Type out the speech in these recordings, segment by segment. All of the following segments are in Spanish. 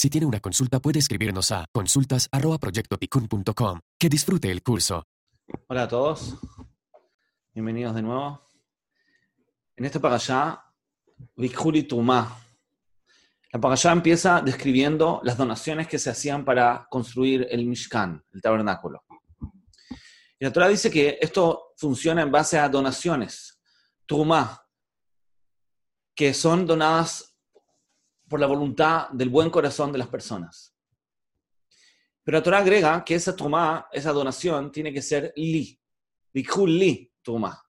Si tiene una consulta puede escribirnos a consultas.proyectoticun.com. Que disfrute el curso. Hola a todos, bienvenidos de nuevo. En este parashá, Vikhuli Tumá. La parashá empieza describiendo las donaciones que se hacían para construir el Mishkan, el tabernáculo. Y la Torah dice que esto funciona en base a donaciones, Tumá, que son donadas por la voluntad del buen corazón de las personas. Pero la Torah agrega que esa toma, esa donación, tiene que ser li, bikul li toma,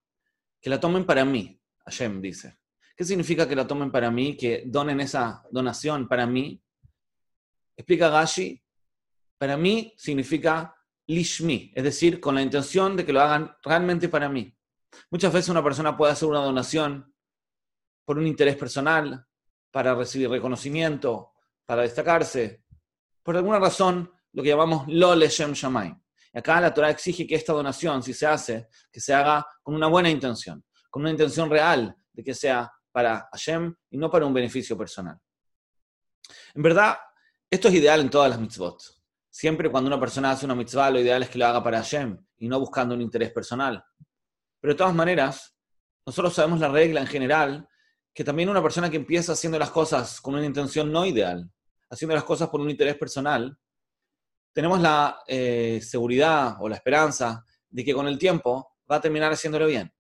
que la tomen para mí, Hashem dice. ¿Qué significa que la tomen para mí, que donen esa donación para mí? Explica Gashi, para mí significa lishmi, es decir, con la intención de que lo hagan realmente para mí. Muchas veces una persona puede hacer una donación por un interés personal, para recibir reconocimiento, para destacarse. Por alguna razón, lo que llamamos lo leshem shamay. Acá la Torah exige que esta donación, si se hace, que se haga con una buena intención, con una intención real de que sea para Hashem y no para un beneficio personal. En verdad, esto es ideal en todas las mitzvot. Siempre cuando una persona hace una mitzvah, lo ideal es que lo haga para Hashem y no buscando un interés personal. Pero de todas maneras, nosotros sabemos la regla en general que también una persona que empieza haciendo las cosas con una intención no ideal, haciendo las cosas por un interés personal, tenemos la eh, seguridad o la esperanza de que con el tiempo va a terminar haciéndolo bien.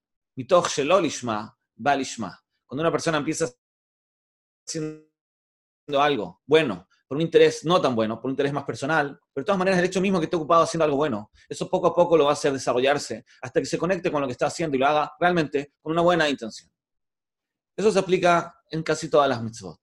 Cuando una persona empieza haciendo algo bueno, por un interés no tan bueno, por un interés más personal, pero de todas maneras el hecho mismo que esté ocupado haciendo algo bueno, eso poco a poco lo va a hacer desarrollarse hasta que se conecte con lo que está haciendo y lo haga realmente con una buena intención. Eso se aplica en casi todas las mitzvot.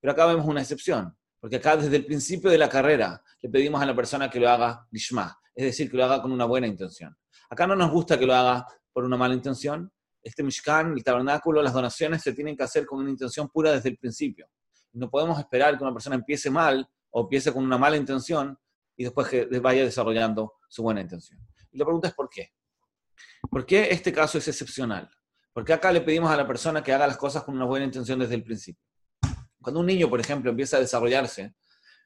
Pero acá vemos una excepción, porque acá desde el principio de la carrera le pedimos a la persona que lo haga lishma, es decir, que lo haga con una buena intención. Acá no nos gusta que lo haga por una mala intención. Este Mishkan, el tabernáculo, las donaciones se tienen que hacer con una intención pura desde el principio. No podemos esperar que una persona empiece mal o empiece con una mala intención y después que vaya desarrollando su buena intención. Y la pregunta es ¿por qué? ¿Por qué este caso es excepcional? Porque acá le pedimos a la persona que haga las cosas con una buena intención desde el principio. Cuando un niño, por ejemplo, empieza a desarrollarse,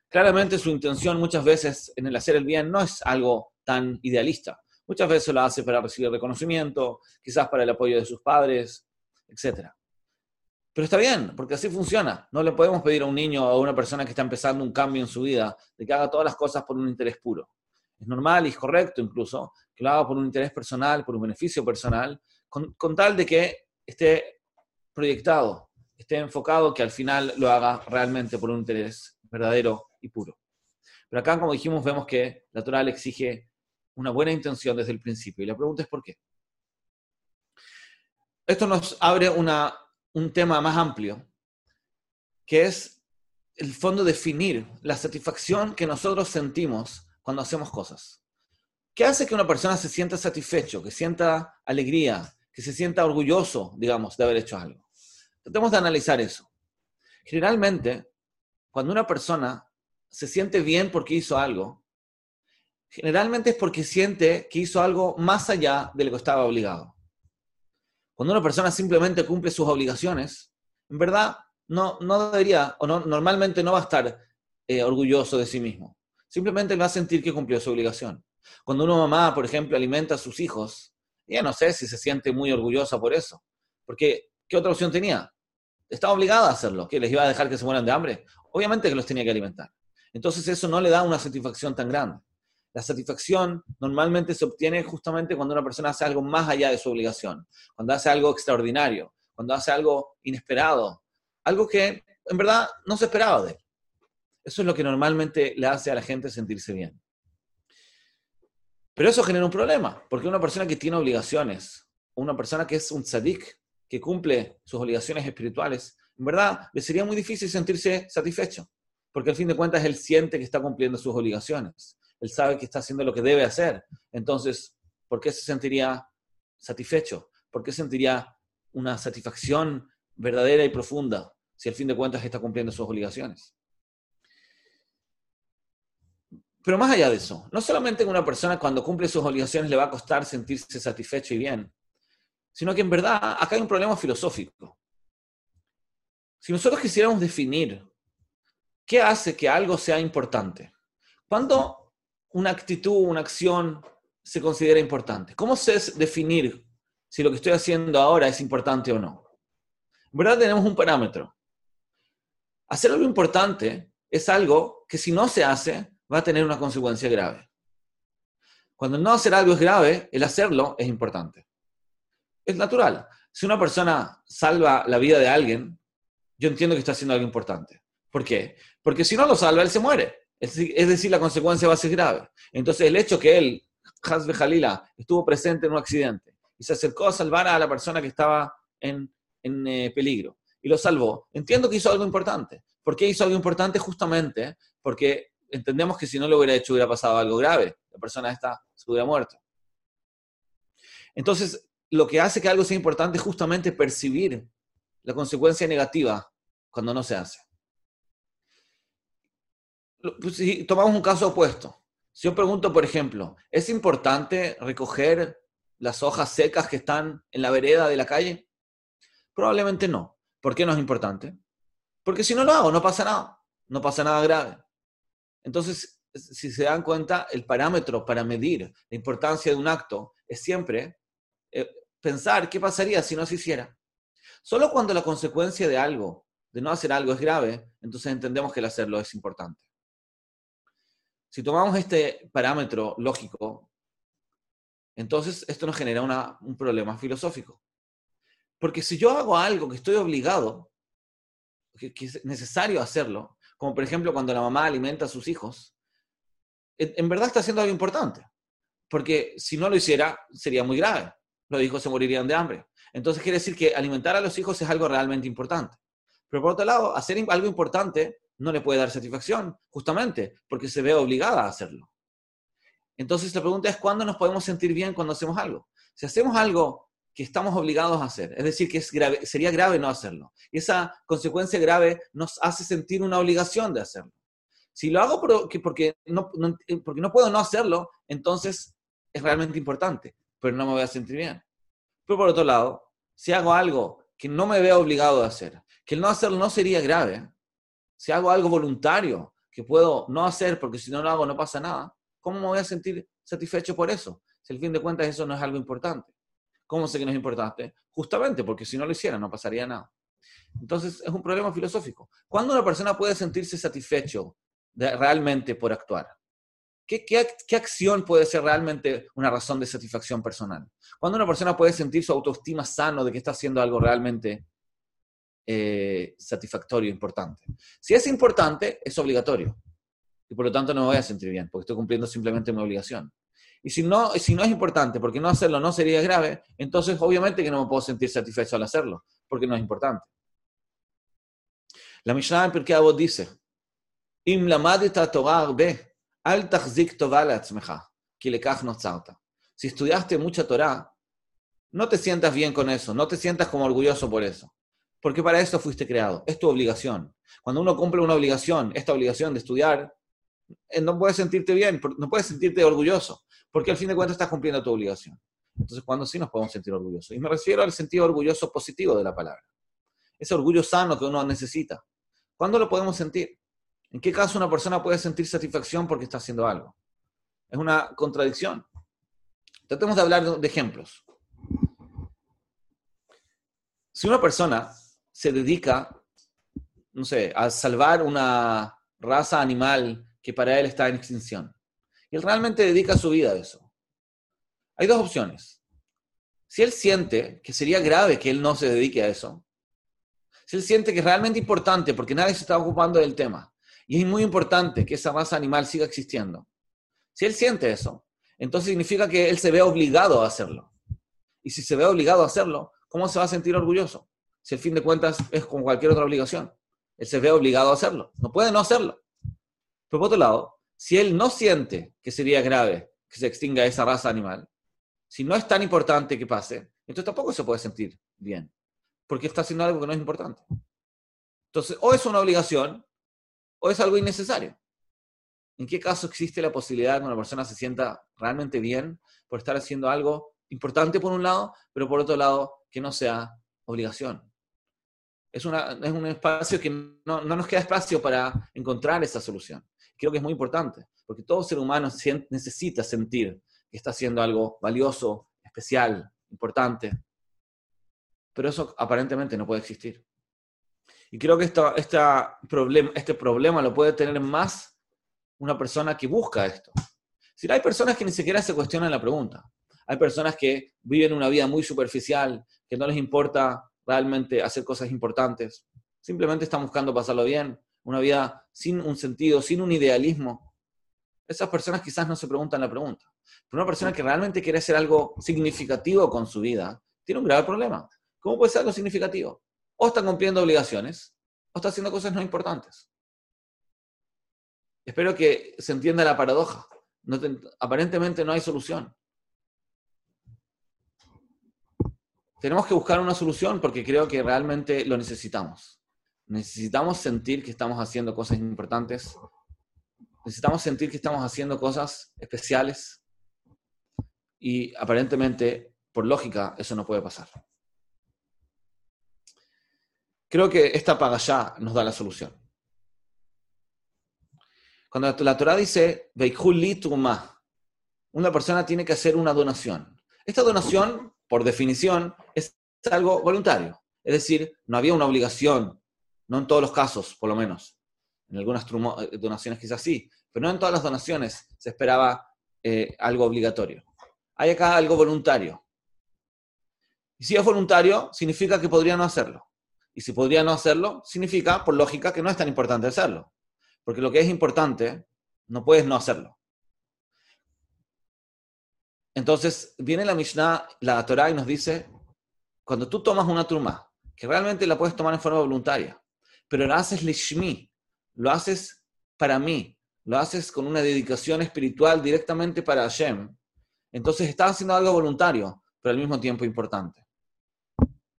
claramente su intención muchas veces en el hacer el bien no es algo tan idealista. Muchas veces lo hace para recibir reconocimiento, quizás para el apoyo de sus padres, etc. Pero está bien, porque así funciona. No le podemos pedir a un niño o a una persona que está empezando un cambio en su vida de que haga todas las cosas por un interés puro. Es normal y es correcto incluso que lo haga por un interés personal, por un beneficio personal, con, tal de que esté proyectado, esté enfocado, que al final lo haga realmente por un interés verdadero y puro. Pero acá, como dijimos, vemos que la Torah exige una buena intención desde el principio. Y la pregunta es por qué. Esto nos abre una, un tema más amplio, que es el fondo definir la satisfacción que nosotros sentimos cuando hacemos cosas. ¿Qué hace que una persona se sienta satisfecho, que sienta alegría, que se sienta orgulloso, digamos, de haber hecho algo. Tratemos de analizar eso. Generalmente, cuando una persona se siente bien porque hizo algo, generalmente es porque siente que hizo algo más allá de lo que estaba obligado. Cuando una persona simplemente cumple sus obligaciones, en verdad no, no debería, o no, normalmente no va a estar eh, orgulloso de sí mismo. Simplemente va a sentir que cumplió su obligación. Cuando una mamá, por ejemplo, alimenta a sus hijos, ya no sé si se siente muy orgullosa por eso. Porque, ¿qué otra opción tenía? Estaba obligada a hacerlo. ¿Que les iba a dejar que se mueran de hambre? Obviamente que los tenía que alimentar. Entonces eso no le da una satisfacción tan grande. La satisfacción normalmente se obtiene justamente cuando una persona hace algo más allá de su obligación, cuando hace algo extraordinario, cuando hace algo inesperado, algo que en verdad no se esperaba de él. Eso es lo que normalmente le hace a la gente sentirse bien. Pero eso genera un problema, porque una persona que tiene obligaciones, una persona que es un tzadik, que cumple sus obligaciones espirituales, en verdad le sería muy difícil sentirse satisfecho, porque al fin de cuentas él siente que está cumpliendo sus obligaciones, él sabe que está haciendo lo que debe hacer. Entonces, ¿por qué se sentiría satisfecho? ¿Por qué sentiría una satisfacción verdadera y profunda si al fin de cuentas está cumpliendo sus obligaciones? Pero más allá de eso, no solamente una persona cuando cumple sus obligaciones le va a costar sentirse satisfecho y bien, sino que en verdad acá hay un problema filosófico. Si nosotros quisiéramos definir qué hace que algo sea importante, ¿cuándo una actitud, una acción se considera importante? ¿Cómo se definir si lo que estoy haciendo ahora es importante o no? En verdad tenemos un parámetro. Hacer algo importante es algo que si no se hace va a tener una consecuencia grave. Cuando no hacer algo es grave, el hacerlo es importante. Es natural. Si una persona salva la vida de alguien, yo entiendo que está haciendo algo importante. ¿Por qué? Porque si no lo salva, él se muere. Es decir, la consecuencia va a ser grave. Entonces, el hecho que él, Hasbe Jalila, estuvo presente en un accidente y se acercó a salvar a la persona que estaba en, eh, peligro y lo salvó, entiendo que hizo algo importante. ¿Por qué hizo algo importante? Justamente porque entendemos que si no lo hubiera hecho hubiera pasado algo grave. La persona esta se hubiera muerto. Entonces, lo que hace que algo sea importante es justamente percibir la consecuencia negativa cuando no se hace. Pues, si tomamos un caso opuesto, si yo pregunto, por ejemplo, ¿es importante recoger las hojas secas que están en la vereda de la calle? Probablemente no. ¿Por qué no es importante? Porque si no lo hago, no pasa nada. No pasa nada grave. Entonces, si se dan cuenta, el parámetro para medir la importancia de un acto es siempre eh, pensar qué pasaría si no se hiciera. Solo cuando la consecuencia de algo, de no hacer algo, es grave, entonces entendemos que el hacerlo es importante. Si tomamos este parámetro lógico, entonces esto nos genera un problema filosófico. Porque si yo hago algo que estoy obligado, que es necesario hacerlo, como por ejemplo cuando la mamá alimenta a sus hijos, en verdad está haciendo algo importante, porque si no lo hiciera sería muy grave, los hijos se morirían de hambre. Entonces quiere decir que alimentar a los hijos es algo realmente importante. Pero por otro lado, hacer algo importante no le puede dar satisfacción, justamente porque se ve obligada a hacerlo. Entonces la pregunta es, ¿cuándo nos podemos sentir bien cuando hacemos algo? Si hacemos algo que estamos obligados a hacer. Es decir, que es grave, sería grave no hacerlo. Y esa consecuencia grave nos hace sentir una obligación de hacerlo. Si lo hago porque, porque, no, porque no puedo no hacerlo, entonces es realmente importante, pero no me voy a sentir bien. Pero por otro lado, si hago algo que no me veo obligado a hacer, que el no hacerlo no sería grave, si hago algo voluntario que puedo no hacer porque si no lo hago no pasa nada, ¿cómo me voy a sentir satisfecho por eso? Si al fin de cuentas eso no es algo importante. ¿Cómo sé que no es importante? Justamente porque si no lo hiciera no pasaría nada. Entonces es un problema filosófico. ¿Cuándo una persona puede sentirse satisfecho realmente por actuar? ¿Qué, ¿Qué, acción puede ser realmente una razón de satisfacción personal? ¿Cuándo una persona puede sentir su autoestima sano de que está haciendo algo realmente eh, satisfactorio, importante? Si es importante, es obligatorio. Y por lo tanto no me voy a sentir bien, porque estoy cumpliendo simplemente mi obligación. Y si no, si no es importante, porque no hacerlo no sería grave, entonces obviamente que no me puedo sentir satisfecho al hacerlo, porque no es importante. La Mishnah en Pirkei Avot dice, Im al Si estudiaste mucha Torah, no te sientas bien con eso, no te sientas como orgulloso por eso, porque para eso fuiste creado, es tu obligación. Cuando uno cumple una obligación, esta obligación de estudiar, eh, no puedes sentirte bien, no puedes sentirte orgulloso, porque al fin de cuentas estás cumpliendo tu obligación. Entonces, ¿cuándo sí nos podemos sentir orgullosos? Y me refiero al sentido orgulloso positivo de la palabra. Ese orgullo sano que uno necesita. ¿Cuándo lo podemos sentir? ¿En qué caso una persona puede sentir satisfacción porque está haciendo algo? Es una contradicción. Tratemos de hablar de ejemplos. Si una persona se dedica, no sé, a salvar una raza animal que para él está en extinción, y él realmente dedica su vida a eso. Hay dos opciones. Si él siente que sería grave que él no se dedique a eso, si él siente que es realmente importante porque nadie se está ocupando del tema y es muy importante que esa raza animal siga existiendo, si él siente eso, entonces significa que él se ve obligado a hacerlo. Y si se ve obligado a hacerlo, ¿cómo se va a sentir orgulloso? Si al fin de cuentas es como cualquier otra obligación. Él se ve obligado a hacerlo. No puede no hacerlo. Pero por otro lado, si él no siente que sería grave que se extinga esa raza animal, si no es tan importante que pase, entonces tampoco se puede sentir bien, porque está haciendo algo que no es importante. Entonces, o es una obligación, o es algo innecesario. ¿En qué caso existe la posibilidad de que una persona se sienta realmente bien por estar haciendo algo importante por un lado, pero por otro lado, que no sea obligación. Es, una, es un espacio que no, no, nos queda espacio para encontrar esa solución. Creo que es muy importante, porque todo ser humano necesita sentir que está haciendo algo valioso, especial, importante. Pero eso aparentemente no puede existir. Y creo que esta, este problema lo puede tener más una persona que busca esto. Si hay personas que ni siquiera se cuestionan la pregunta. Hay personas que viven una vida muy superficial, que no les importa realmente hacer cosas importantes. Simplemente están buscando pasarlo bien, una vida sin un sentido, sin un idealismo. Esas personas quizás no se preguntan la pregunta. Pero una persona que realmente quiere hacer algo significativo con su vida, tiene un grave problema. ¿Cómo puede ser algo significativo? O está cumpliendo obligaciones, o está haciendo cosas no importantes. Espero que se entienda la paradoja. aparentemente no hay solución. Tenemos que buscar una solución porque creo que realmente lo necesitamos. Necesitamos sentir que estamos haciendo cosas importantes. Necesitamos sentir que estamos haciendo cosas especiales. Y aparentemente, por lógica, eso no puede pasar. Creo que esta ya nos da la solución. Cuando la Torah dice, una persona tiene que hacer una donación. Esta donación por definición, es algo voluntario. Es decir, no había una obligación, no en todos los casos, por lo menos. En algunas eh, donaciones quizás sí, pero no en todas las donaciones se esperaba eh, algo obligatorio. Hay acá algo voluntario. Y si es voluntario, significa que podría no hacerlo. Y si podría no hacerlo, significa, por lógica, que no es tan importante hacerlo. Porque lo que es importante, no puedes no hacerlo. Entonces, viene la Mishnah, la Torah, y nos dice, cuando tú tomas una turma, que realmente la puedes tomar en forma voluntaria, pero la haces lishmi, lo haces para mí, lo haces con una dedicación espiritual directamente para Hashem, entonces estás haciendo algo voluntario, pero al mismo tiempo importante.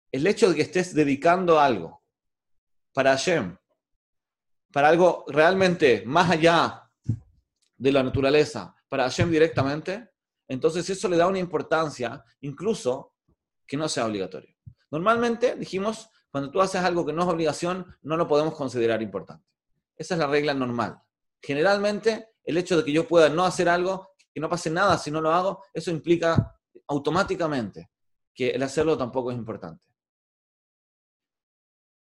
El hecho de que estés dedicando algo para Hashem, para algo realmente más allá de la naturaleza, para Hashem directamente, entonces eso le da una importancia, incluso que no sea obligatorio. Normalmente, dijimos, cuando tú haces algo que no es obligación, no lo podemos considerar importante. Esa es la regla normal. Generalmente, el hecho de que yo pueda no hacer algo, que no pase nada si no lo hago, eso implica automáticamente que el hacerlo tampoco es importante.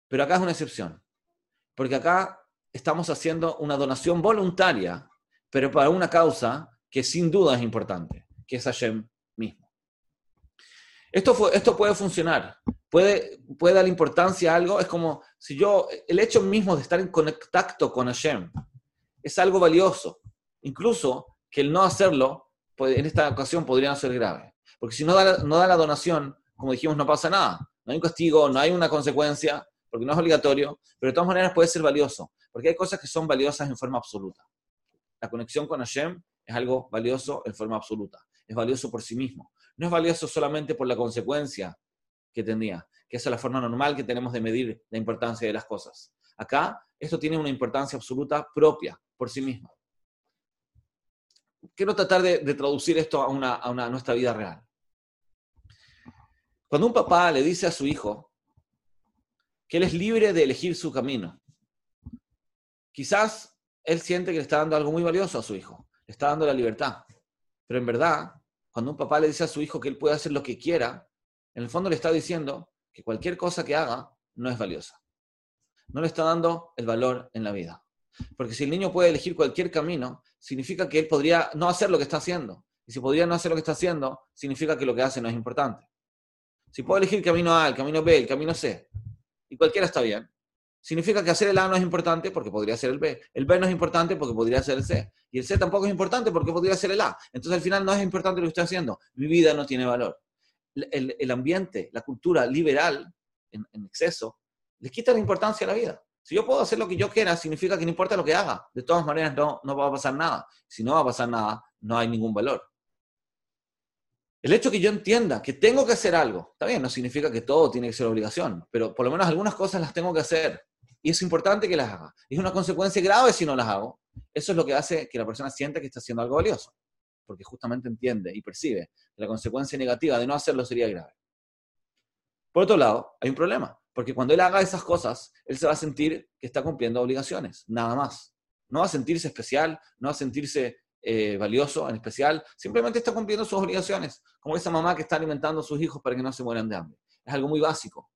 Pero acá es una excepción, porque acá estamos haciendo una donación voluntaria, pero para una causa que sin duda es importante que es Hashem mismo. Esto, puede funcionar, puede, puede importancia a algo, es como si yo, el hecho mismo de estar en contacto con Hashem es algo valioso, incluso que el no hacerlo en esta ocasión podría ser grave, porque si no da, no da la donación, como dijimos, no pasa nada, no hay un castigo, no hay una consecuencia, porque no es obligatorio, pero de todas maneras puede ser valioso, porque hay cosas que son valiosas en forma absoluta. La conexión con Hashem es algo valioso en forma absoluta es valioso por sí mismo. No es valioso solamente por la consecuencia que tenía, que es la forma normal que tenemos de medir la importancia de las cosas. Acá, esto tiene una importancia absoluta propia, por sí mismo. Quiero tratar de, traducir esto a, una, nuestra vida real. Cuando un papá le dice a su hijo que él es libre de elegir su camino, quizás él siente que le está dando algo muy valioso a su hijo, le está dando la libertad. Pero en verdad, cuando un papá le dice a su hijo que él puede hacer lo que quiera, en el fondo le está diciendo que cualquier cosa que haga no es valiosa. No le está dando el valor en la vida. Porque si el niño puede elegir cualquier camino, significa que él podría no hacer lo que está haciendo. Y si podría no hacer lo que está haciendo, significa que lo que hace no es importante. Si puedo elegir el camino A, el camino B, el camino C, y cualquiera está bien, significa que hacer el A no es importante porque podría ser el B. El B no es importante porque podría ser el C. Y el C tampoco es importante porque podría ser el A. Entonces al final no es importante lo que estoy haciendo. Mi vida no tiene valor. El, ambiente, la cultura liberal en, exceso, les quita la importancia a la vida. Si yo puedo hacer lo que yo quiera, significa que no importa lo que haga. De todas maneras no, no va a pasar nada. Si no va a pasar nada, no hay ningún valor. El hecho que yo entienda que tengo que hacer algo, está bien, no significa que todo tiene que ser obligación, pero por lo menos algunas cosas las tengo que hacer y es importante que las haga. Es una consecuencia grave si no las hago. Eso es lo que hace que la persona sienta que está haciendo algo valioso. porque justamente entiende y percibe que la consecuencia negativa de no hacerlo sería grave. Por otro lado, hay un problema, porque cuando él haga esas cosas, él se va a sentir que está cumpliendo obligaciones, nada más. No va a sentirse especial, no va a sentirse eh, valioso en especial, simplemente está cumpliendo sus obligaciones, como esa mamá que está alimentando a sus hijos para que no se mueran de hambre. Es algo muy básico.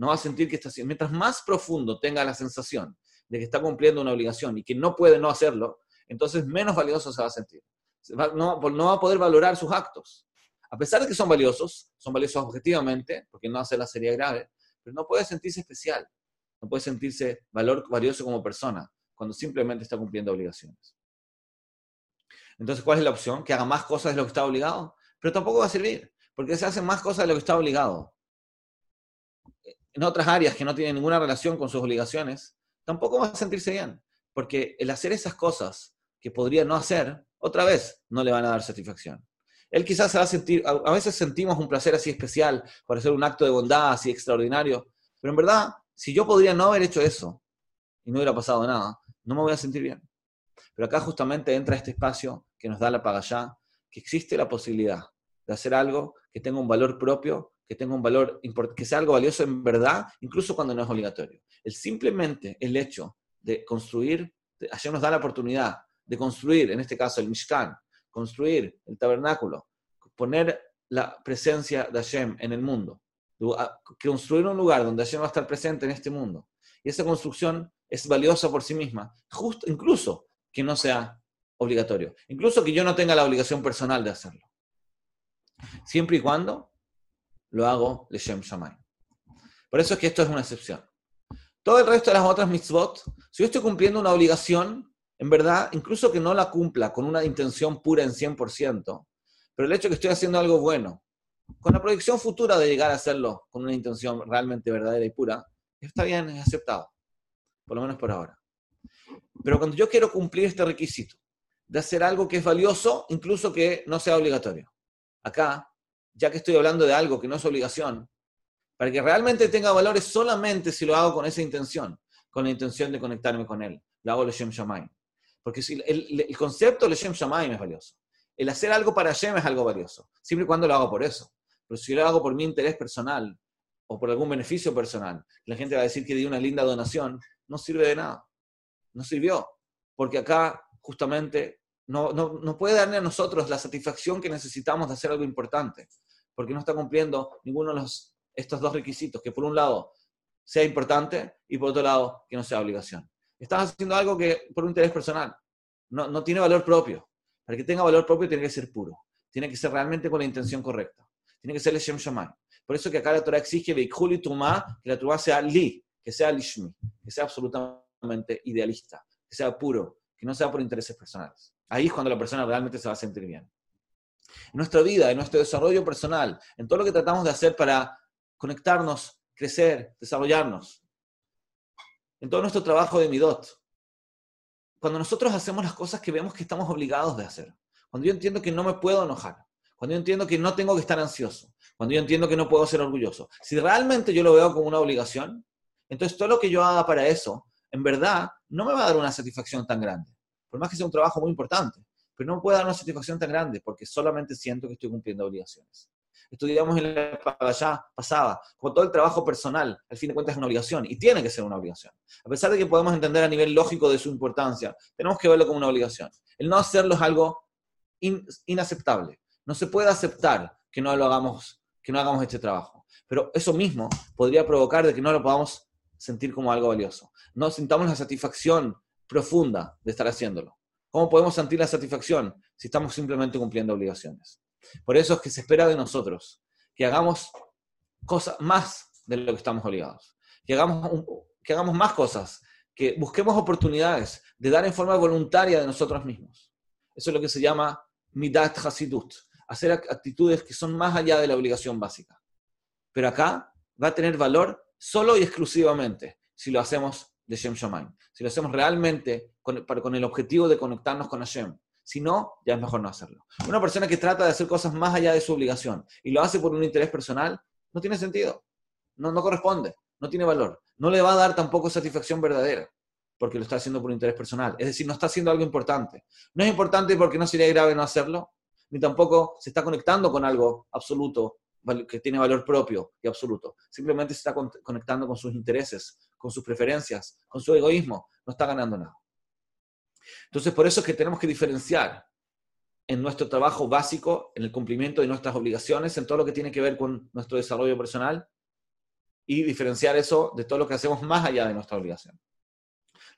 No va a sentir que está mientras más profundo tenga la sensación de que está cumpliendo una obligación y que no puede no hacerlo, entonces menos valioso se va a sentir. no, va a poder valorar sus actos. A pesar de que son valiosos, son valiosos objetivamente, porque no hace la sería grave, pero no puede sentirse especial, no puede sentirse valor, valioso como persona, cuando simplemente está cumpliendo obligaciones. Entonces, ¿cuál es la opción? Que haga más cosas de lo que está obligado. Pero tampoco va a servir, porque se hacen más cosas de lo que está obligado. En otras áreas que no tienen ninguna relación con sus obligaciones, tampoco va a sentirse bien, porque el hacer esas cosas que podría no hacer, otra vez no le van a dar satisfacción. Él quizás se va a sentir, a veces sentimos un placer así especial por hacer un acto de bondad así extraordinario, pero en verdad, si yo podría no haber hecho eso y no hubiera pasado nada, no me voy a sentir bien. Pero acá justamente entra este espacio que nos da la pagallá, que existe la posibilidad de hacer algo que tenga un valor propio, que tenga un valor, que sea algo valioso en verdad, incluso cuando no es obligatorio. El simplemente el hecho de construir, ayer nos da la oportunidad de construir, en este caso el Mishkan, construir el tabernáculo, poner la presencia de Hashem en el mundo, construir un lugar donde Hashem va a estar presente en este mundo. Y esa construcción es valiosa por sí misma, justo, incluso que no sea obligatorio, incluso que yo no tenga la obligación personal de hacerlo. Siempre y cuando lo hago Leshem Shamay. Por eso es que esto es una excepción. Todo el resto de las otras mitzvot, si yo estoy cumpliendo una obligación, en verdad, incluso que no la cumpla con una intención pura en 100%, pero el hecho de que estoy haciendo algo bueno, con la proyección futura de llegar a hacerlo con una intención realmente verdadera y pura, está bien, es aceptado, por lo menos por ahora. Pero cuando yo quiero cumplir este requisito de hacer algo que es valioso, incluso que no sea obligatorio, acá, ya que estoy hablando de algo que no es obligación, para que realmente tenga valores solamente si lo hago con esa intención, con la intención de conectarme con él. Lo hago Shem Shamayim. Porque si el, el, concepto de Shem Shamayim es valioso. El hacer algo para Shem es algo valioso, siempre y cuando lo hago por eso. Pero si lo hago por mi interés personal o por algún beneficio personal, la gente va a decir que di una linda donación, no sirve de nada. No sirvió. Porque acá, justamente, no, no, no puede darle a nosotros la satisfacción que necesitamos de hacer algo importante. Porque no está cumpliendo ninguno de estos dos requisitos, que por un lado sea importante y por otro lado que no sea obligación. Estás haciendo algo que por un interés personal. No, no tiene valor propio. Para que tenga valor propio tiene que ser puro. Tiene que ser realmente con la intención correcta. Tiene que ser el Shem Shamay. Por eso que acá la Torah exige que la Torah sea li, que sea lishmi, que sea absolutamente idealista, que sea puro, que no sea por intereses personales. Ahí es cuando la persona realmente se va a sentir bien. En nuestra vida, en nuestro desarrollo personal, en todo lo que tratamos de hacer para conectarnos, crecer, desarrollarnos, en todo nuestro trabajo de Midot. Cuando nosotros hacemos las cosas que vemos que estamos obligados de hacer. Cuando yo entiendo que no me puedo enojar. Cuando yo entiendo que no tengo que estar ansioso. Cuando yo entiendo que no puedo ser orgulloso. Si realmente yo lo veo como una obligación, entonces todo lo que yo haga para eso, en verdad, no me va a dar una satisfacción tan grande. Por más que sea un trabajo muy importante. Pero no me puede dar una satisfacción tan grande porque solamente siento que estoy cumpliendo obligaciones estudiamos en la allá pasada, como todo el trabajo personal, al fin de cuentas es una obligación y tiene que ser una obligación. A pesar de que podemos entender a nivel lógico de su importancia, tenemos que verlo como una obligación. El no hacerlo es algo inaceptable. No se puede aceptar que no lo hagamos, que no hagamos este trabajo. Pero eso mismo podría provocar de que no lo podamos sentir como algo valioso. No sintamos la satisfacción profunda de estar haciéndolo. ¿Cómo podemos sentir la satisfacción si estamos simplemente cumpliendo obligaciones? Por eso es que se espera de nosotros que hagamos cosas más de lo que estamos obligados, que hagamos, que hagamos más cosas, que busquemos oportunidades de dar en forma voluntaria de nosotros mismos. Eso es lo que se llama midat hasidut, hacer actitudes que son más allá de la obligación básica. Pero acá va a tener valor solo y exclusivamente si lo hacemos de Shem Shamaim, si lo hacemos realmente con, con el objetivo de conectarnos con Hashem, si no, ya es mejor no hacerlo. Una persona que trata de hacer cosas más allá de su obligación y lo hace por un interés personal, no tiene sentido. No, no corresponde, no tiene valor. No le va a dar tampoco satisfacción verdadera porque lo está haciendo por un interés personal. Es decir, no está haciendo algo importante. No es importante porque no sería grave no hacerlo, ni tampoco se está conectando con algo absoluto, que tiene valor propio y absoluto. Simplemente se está conectando con sus intereses, con sus preferencias, con su egoísmo. No está ganando nada. Entonces, por eso es que tenemos que diferenciar en nuestro trabajo básico, en el cumplimiento de nuestras obligaciones, en todo lo que tiene que ver con nuestro desarrollo personal y diferenciar eso de todo lo que hacemos más allá de nuestra obligación.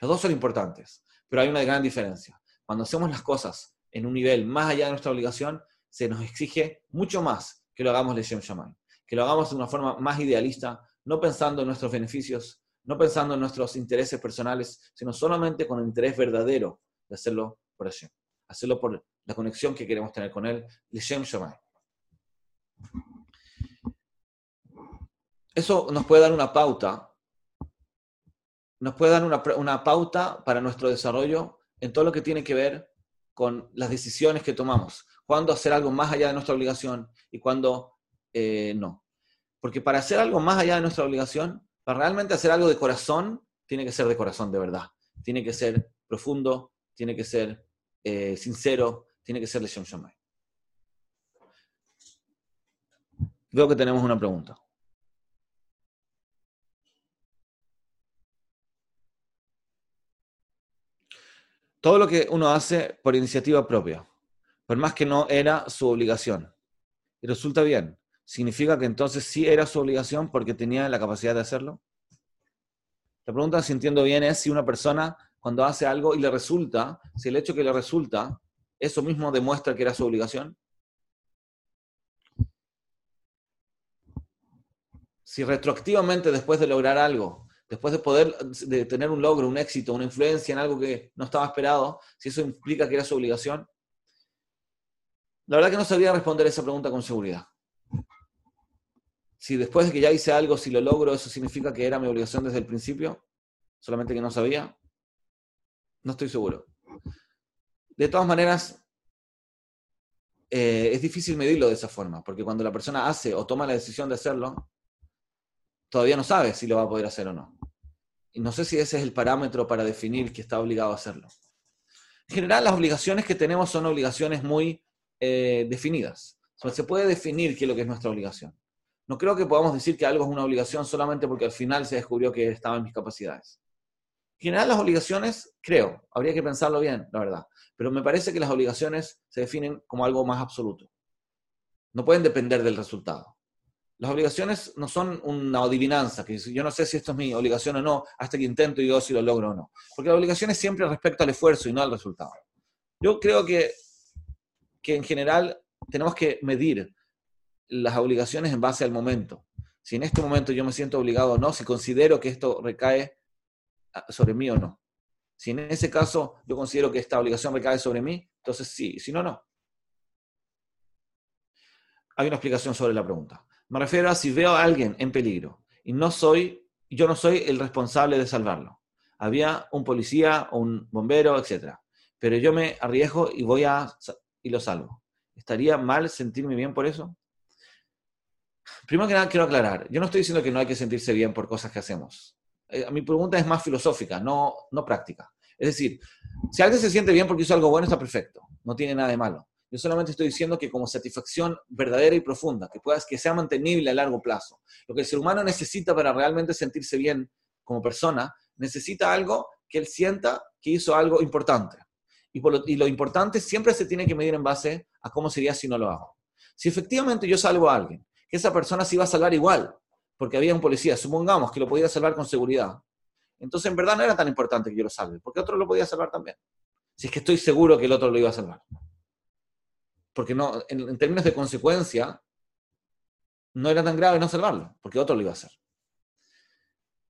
Los dos son importantes, pero hay una gran diferencia. Cuando hacemos las cosas en un nivel más allá de nuestra obligación, se nos exige mucho más que lo hagamos de Shem Shammai, que lo hagamos de una forma más idealista, no pensando en nuestros beneficios, no pensando en nuestros intereses personales, sino solamente con el interés verdadero de hacerlo por Hashem, hacerlo por la conexión que queremos tener con Él, Lishem Shemai. Eso nos puede dar una pauta, nos puede dar una, pauta para nuestro desarrollo en todo lo que tiene que ver con las decisiones que tomamos, cuándo hacer algo más allá de nuestra obligación y cuándo eh, no. Porque para hacer algo más allá de nuestra obligación, para realmente hacer algo de corazón, tiene que ser de corazón de verdad, tiene que ser profundo, tiene que ser eh, sincero, tiene que ser Leshon Shammai. Veo que tenemos una pregunta. Todo lo que uno hace por iniciativa propia, por más que no era su obligación, y resulta bien, ¿significa que entonces sí era su obligación porque tenía la capacidad de hacerlo? La pregunta, si entiendo bien, es si una persona cuando hace algo y le resulta, si el hecho que le resulta ¿Eso mismo demuestra que era su obligación? Si retroactivamente después de lograr algo, después de poder de tener un logro, un éxito, una influencia en algo que no estaba esperado, si eso implica que era su obligación, la verdad que no sabría responder esa pregunta con seguridad. Si después de que ya hice algo, si lo logro, eso significa que era mi obligación desde el principio, solamente que no sabía, no estoy seguro. De todas maneras, eh, es difícil medirlo de esa forma, porque cuando la persona hace o toma la decisión de hacerlo, todavía no sabe si lo va a poder hacer o no. Y no sé si ese es el parámetro para definir que está obligado a hacerlo. En general, las obligaciones que tenemos son obligaciones muy eh, definidas. se puede definir qué es lo que es nuestra obligación. No creo que podamos decir que algo es una obligación solamente porque al final se descubrió que estaba en mis capacidades. En general, las obligaciones, creo, habría que pensarlo bien, la verdad, pero me parece que las obligaciones se definen como algo más absoluto. No pueden depender del resultado. Las obligaciones no son una adivinanza, que yo no sé si esto es mi obligación o no, hasta que intento y yo si lo logro o no. Porque la obligación es siempre respecto al esfuerzo y no al resultado. Yo creo que, que en general tenemos que medir las obligaciones en base al momento. Si en este momento yo me siento obligado o no, si considero que esto recae sobre mí o no. Si en ese caso yo considero que esta obligación recae sobre mí, entonces sí, si no, no. Hay una explicación sobre la pregunta. Me refiero a si veo a alguien en peligro y no soy, yo no soy el responsable de salvarlo. Había un policía o un bombero, etc. Pero yo me arriesgo y voy a y lo salvo. ¿Estaría mal sentirme bien por eso? Primero que nada quiero aclarar, yo no estoy diciendo que no hay que sentirse bien por cosas que hacemos. Eh, mi pregunta es más filosófica, no, no práctica. Es decir, si alguien se siente bien porque hizo algo bueno, está perfecto, no tiene nada de malo. Yo solamente estoy diciendo que como satisfacción verdadera y profunda, que, puedas, que sea mantenible a largo plazo, lo que el ser humano necesita para realmente sentirse bien como persona, necesita algo que él sienta que hizo algo importante. Y, lo, y lo importante siempre se tiene que medir en base a cómo sería si no lo hago. Si efectivamente yo salvo a alguien, esa persona se iba a salvar igual, porque había un policía, supongamos que lo podía salvar con seguridad, entonces en verdad no era tan importante que yo lo salve, porque otro lo podía salvar también. Si es que estoy seguro que el otro lo iba a salvar. Porque no, en, términos de consecuencia, no era tan grave no salvarlo, porque otro lo iba a hacer.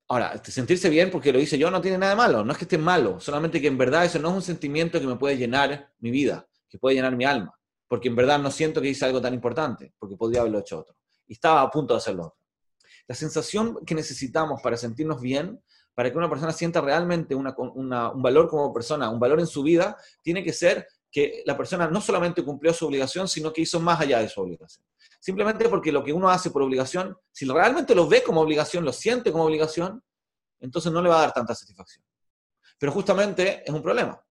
Ahora, este, sentirse bien porque lo hice yo no tiene nada de malo, no es que esté malo, solamente que en verdad eso no es un sentimiento que me puede llenar mi vida, que puede llenar mi alma, porque en verdad no siento que hice algo tan importante, porque podría haberlo hecho otro. Y estaba a punto de hacerlo otro. La sensación que necesitamos para sentirnos bien, para que una persona sienta realmente un valor como persona, un valor en su vida, tiene que ser que la persona no solamente cumplió su obligación, sino que hizo más allá de su obligación. Simplemente porque lo que uno hace por obligación, si realmente lo ve como obligación, lo siente como obligación, entonces no le va a dar tanta satisfacción. Pero justamente es un problema.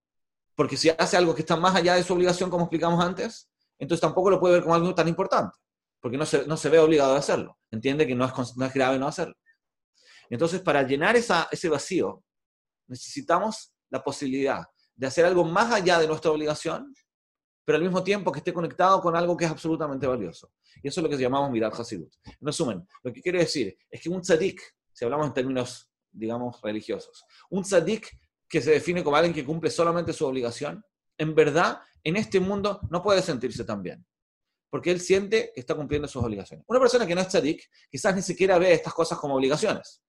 Porque si hace algo que está más allá de su obligación, como explicamos antes, entonces tampoco lo puede ver como algo tan importante, porque no se, no se ve obligado a hacerlo. Entiende que no es, no es grave no hacerlo. Entonces, para llenar esa, ese vacío, necesitamos la posibilidad de hacer algo más allá de nuestra obligación, pero al mismo tiempo que esté conectado con algo que es absolutamente valioso. Y eso es lo que llamamos mirar Hasidut. En resumen, lo que quiero decir es que un tzadik, si hablamos en términos, digamos, religiosos, un tzadik que se define como alguien que cumple solamente su obligación, en verdad, en este mundo no puede sentirse tan bien. Porque él siente que está cumpliendo sus obligaciones. Una persona que no es tzadik, quizás ni siquiera ve estas cosas como obligaciones.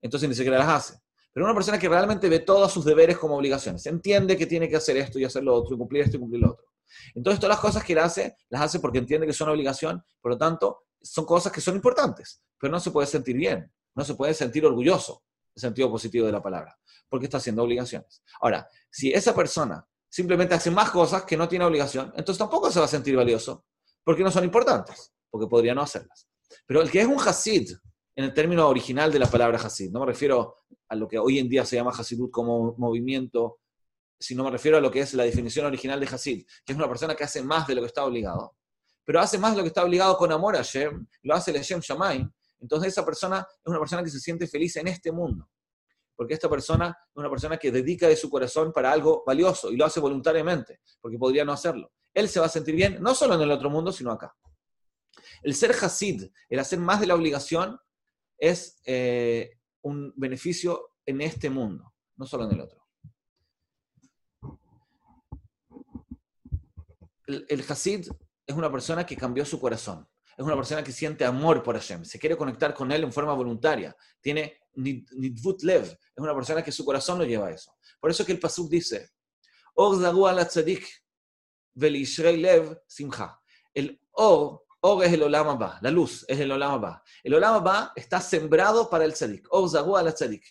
Entonces ni siquiera las hace. Pero una persona que realmente ve todos sus deberes como obligaciones, entiende que tiene que hacer esto y hacer lo otro, y cumplir esto y cumplir lo otro. Entonces todas las cosas que él hace, las hace porque entiende que son obligación, por lo tanto, son cosas que son importantes, pero no se puede sentir bien, no se puede sentir orgulloso, en sentido positivo de la palabra, porque está haciendo obligaciones. Ahora, si esa persona simplemente hace más cosas que no tiene obligación, entonces tampoco se va a sentir valioso, porque no son importantes, porque podría no hacerlas. Pero el que es un Hasid, en el término original de la palabra Hasid. No me refiero a lo que hoy en día se llama Hasidut como movimiento, sino me refiero a lo que es la definición original de Hasid, que es una persona que hace más de lo que está obligado. Pero hace más de lo que está obligado con amor a Hashem, lo hace el Hashem Shammai. Entonces esa persona es una persona que se siente feliz en este mundo. Porque esta persona es una persona que dedica de su corazón para algo valioso y lo hace voluntariamente, porque podría no hacerlo. Él se va a sentir bien no solo en el otro mundo, sino acá. El ser Hasid, el hacer más de la obligación, es eh, un beneficio en este mundo, no solo en el otro. El, el Hasid es una persona que cambió su corazón. Es una persona que siente amor por Hashem, se quiere conectar con él en forma voluntaria. Tiene nidvut lev, es una persona que su corazón lo lleva a eso. Por eso que el Pasuk dice, lev simcha. El or Or es el Olama Ba, la luz es el Olama Ba. El Olama Ba está sembrado para el Tzadik. Or Zagua al Tzadik.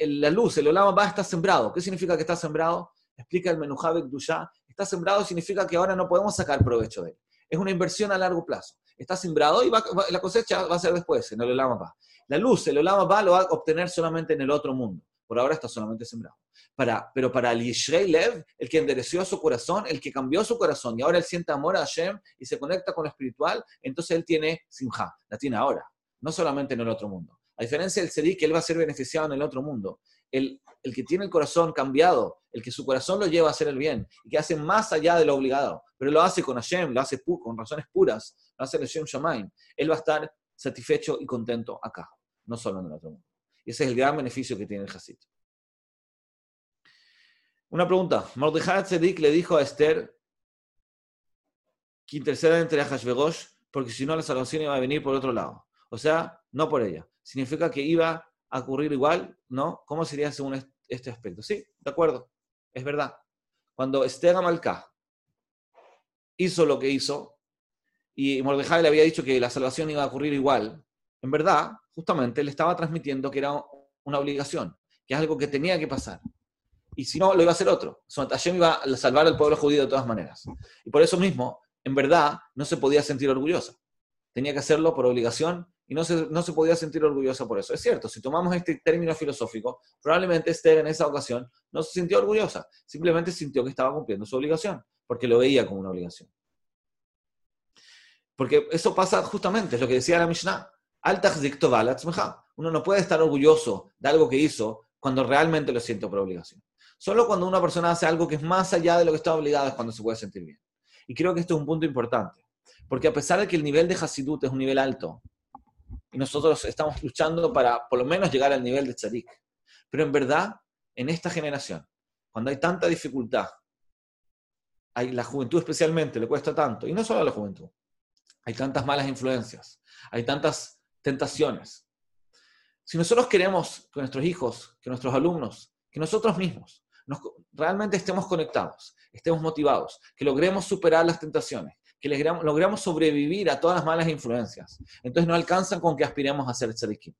la luz, el Olama Ba está sembrado. ¿Qué significa que está sembrado? Explica el Menuhabek Dusha. Está sembrado significa que ahora no podemos sacar provecho de él. Es una inversión a largo plazo. Está sembrado y la cosecha va a ser después, en el Olama Ba. La luz, el Olama Ba lo va a obtener solamente en el otro mundo. Por ahora está solamente sembrado. Para, pero para el Yishrei Lev, el que endereció su corazón, el que cambió su corazón y ahora él siente amor a Hashem y se conecta con lo espiritual, entonces él tiene simja, la tiene ahora, no solamente en el otro mundo. A diferencia del Sedik, que él va a ser beneficiado en el otro mundo. El, el, que tiene el corazón cambiado, el que su corazón lo lleva a hacer el bien y que hace más allá de lo obligado, pero lo hace con Hashem, lo hace con razones puras, lo hace el Hashem Shamaim, él va a estar satisfecho y contento acá, no solo en el otro mundo. Y ese es el gran beneficio que tiene el Hasid. Una pregunta. Mordejai le dijo a Esther que interceda entre Hashverosh porque si no la salvación iba a venir por otro lado. O sea, no por ella. Significa que iba a ocurrir igual, ¿no? ¿Cómo sería según este aspecto? Sí, de acuerdo. Es verdad. Cuando Esther Amalcá hizo lo que hizo y Mordejai le había dicho que la salvación iba a ocurrir igual, en verdad, justamente le estaba transmitiendo que era una obligación, que es algo que tenía que pasar. Y si no, lo iba a hacer otro. Hashem iba a salvar al pueblo judío de todas maneras. Y por eso mismo, en verdad, no se podía sentir orgullosa. Tenía que hacerlo por obligación y no se, no se podía sentir orgullosa por eso. Es cierto, si tomamos este término filosófico, probablemente Esther en esa ocasión no se sintió orgullosa, simplemente sintió que estaba cumpliendo su obligación, porque lo veía como una obligación. Porque eso pasa justamente, es lo que decía la Mishnah. Uno no puede estar orgulloso de algo que hizo cuando realmente lo siente por obligación. Solo cuando una persona hace algo que es más allá de lo que está obligado es cuando se puede sentir bien. Y creo que esto es un punto importante, porque a pesar de que el nivel de Hasidut es un nivel alto, y nosotros estamos luchando para por lo menos llegar al nivel de Tzadik, pero en verdad, en esta generación, cuando hay tanta dificultad, hay la juventud especialmente le cuesta tanto, y no solo a la juventud, hay tantas malas influencias, hay tantas tentaciones. Si nosotros queremos que nuestros hijos, que nuestros alumnos, que nosotros mismos realmente estemos conectados, estemos motivados, que logremos superar las tentaciones, que logremos sobrevivir a todas las malas influencias, entonces no alcanzan con que aspiremos a ser tzadik.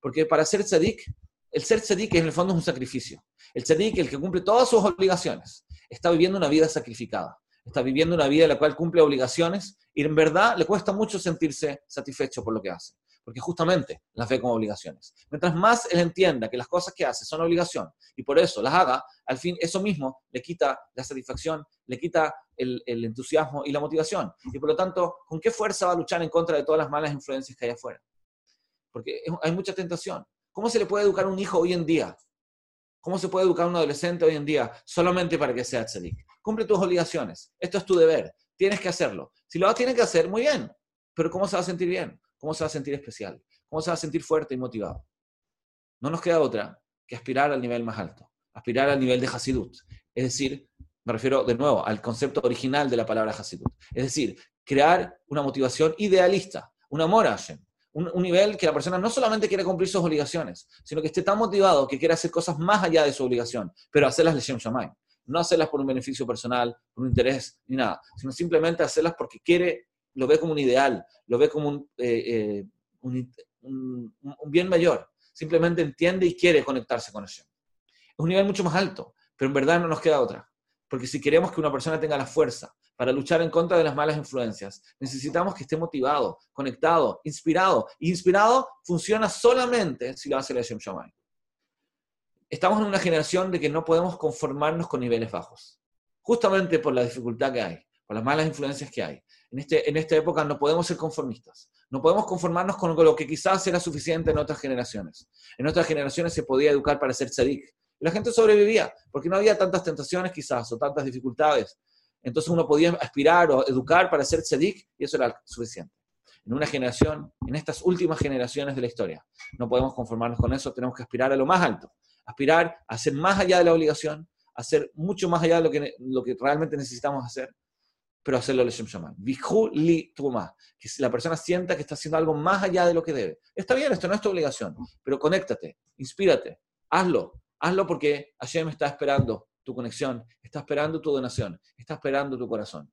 Porque para ser tzadik, el ser tzadik en el fondo es un sacrificio. El tzadik, el que cumple todas sus obligaciones, está viviendo una vida sacrificada está viviendo una vida en la cual cumple obligaciones y en verdad le cuesta mucho sentirse satisfecho por lo que hace. porque justamente las ve como obligaciones. Mientras más él entienda que las cosas que hace son obligación y por eso las haga, al fin eso mismo le quita la satisfacción, le quita el, entusiasmo y la motivación. Y por lo tanto, ¿con qué fuerza va a luchar en contra de todas las malas influencias que hay afuera? Porque hay mucha tentación. ¿Cómo se le puede educar un hijo hoy en día? ¿Cómo se puede educar a un adolescente hoy en día solamente para que sea tzadik? Cumple tus obligaciones. Esto es tu deber. Tienes que hacerlo. Si lo tienes que hacer, muy bien. Pero ¿cómo se va a sentir bien? ¿Cómo se va a sentir especial? ¿Cómo se va a sentir fuerte y motivado? No nos queda otra que aspirar al nivel más alto, aspirar al nivel de Hasidut. Es decir, me refiero de nuevo al concepto original de la palabra Hasidut. Es decir, crear una motivación idealista, un amor a un, nivel que la persona no solamente quiere cumplir sus obligaciones, sino que esté tan motivado que quiera hacer cosas más allá de su obligación, pero hacerlas Leshem Shamay. No hacerlas por un beneficio personal, por un interés, ni nada, sino simplemente hacerlas porque quiere lo ve como un ideal, lo ve como eh, eh, un, un, bien mayor. Simplemente entiende y quiere conectarse con Hashem. Es un nivel mucho más alto, pero en verdad no nos queda otra. Porque si queremos que una persona tenga la fuerza para luchar en contra de las malas influencias, necesitamos que esté motivado, conectado, inspirado. Y inspirado funciona solamente si lo hace la Hashem Shamay. Estamos en una generación de que no podemos conformarnos con niveles bajos, justamente por la dificultad que hay, por las malas influencias que hay. En, este, en esta época no podemos ser conformistas. No podemos conformarnos con lo que quizás era suficiente en otras generaciones. En otras generaciones se podía educar para ser tzadik. La gente sobrevivía, porque no había tantas tentaciones quizás o tantas dificultades. Entonces uno podía aspirar o educar para ser tzadik y eso era suficiente. En una generación, en estas últimas generaciones de la historia, no podemos conformarnos con eso, tenemos que aspirar a lo más alto. Aspirar a ser más allá de la obligación, a ser mucho más allá de lo que, realmente necesitamos hacer pero hacerlo Leshem Shaman. Vihu li truma. Que la persona sienta que está haciendo algo más allá de lo que debe. Está bien, esto no es tu obligación, pero conéctate, inspírate, hazlo. Hazlo porque Hashem está esperando tu conexión, está esperando tu donación, está esperando tu corazón.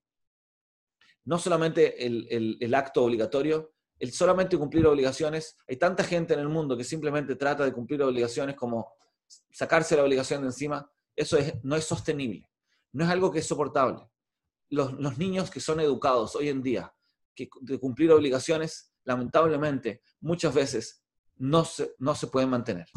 No solamente el, el acto obligatorio, el solamente cumplir obligaciones. Hay tanta gente en el mundo que simplemente trata de cumplir obligaciones como sacarse la obligación de encima. Eso es, no es sostenible. No es algo que es soportable los, niños que son educados hoy en día, que de cumplir obligaciones, lamentablemente, muchas veces no se, no se pueden mantener.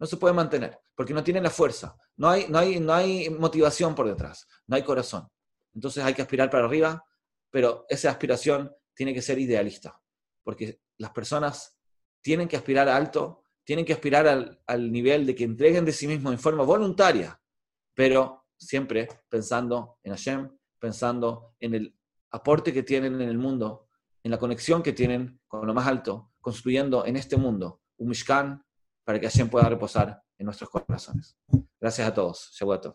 No se pueden mantener, porque no tienen la fuerza, no hay, no, hay, no hay motivación por detrás, no hay corazón. Entonces hay que aspirar para arriba, pero esa aspiración tiene que ser idealista, porque las personas tienen que aspirar alto, tienen que aspirar al, al nivel de que entreguen de sí mismos en forma voluntaria, pero siempre pensando en Hashem, pensando en el aporte que tienen en el mundo, en la conexión que tienen con lo más alto, construyendo en este mundo un Mishkan para que Hashem pueda reposar en nuestros corazones. Gracias a todos. Shabbat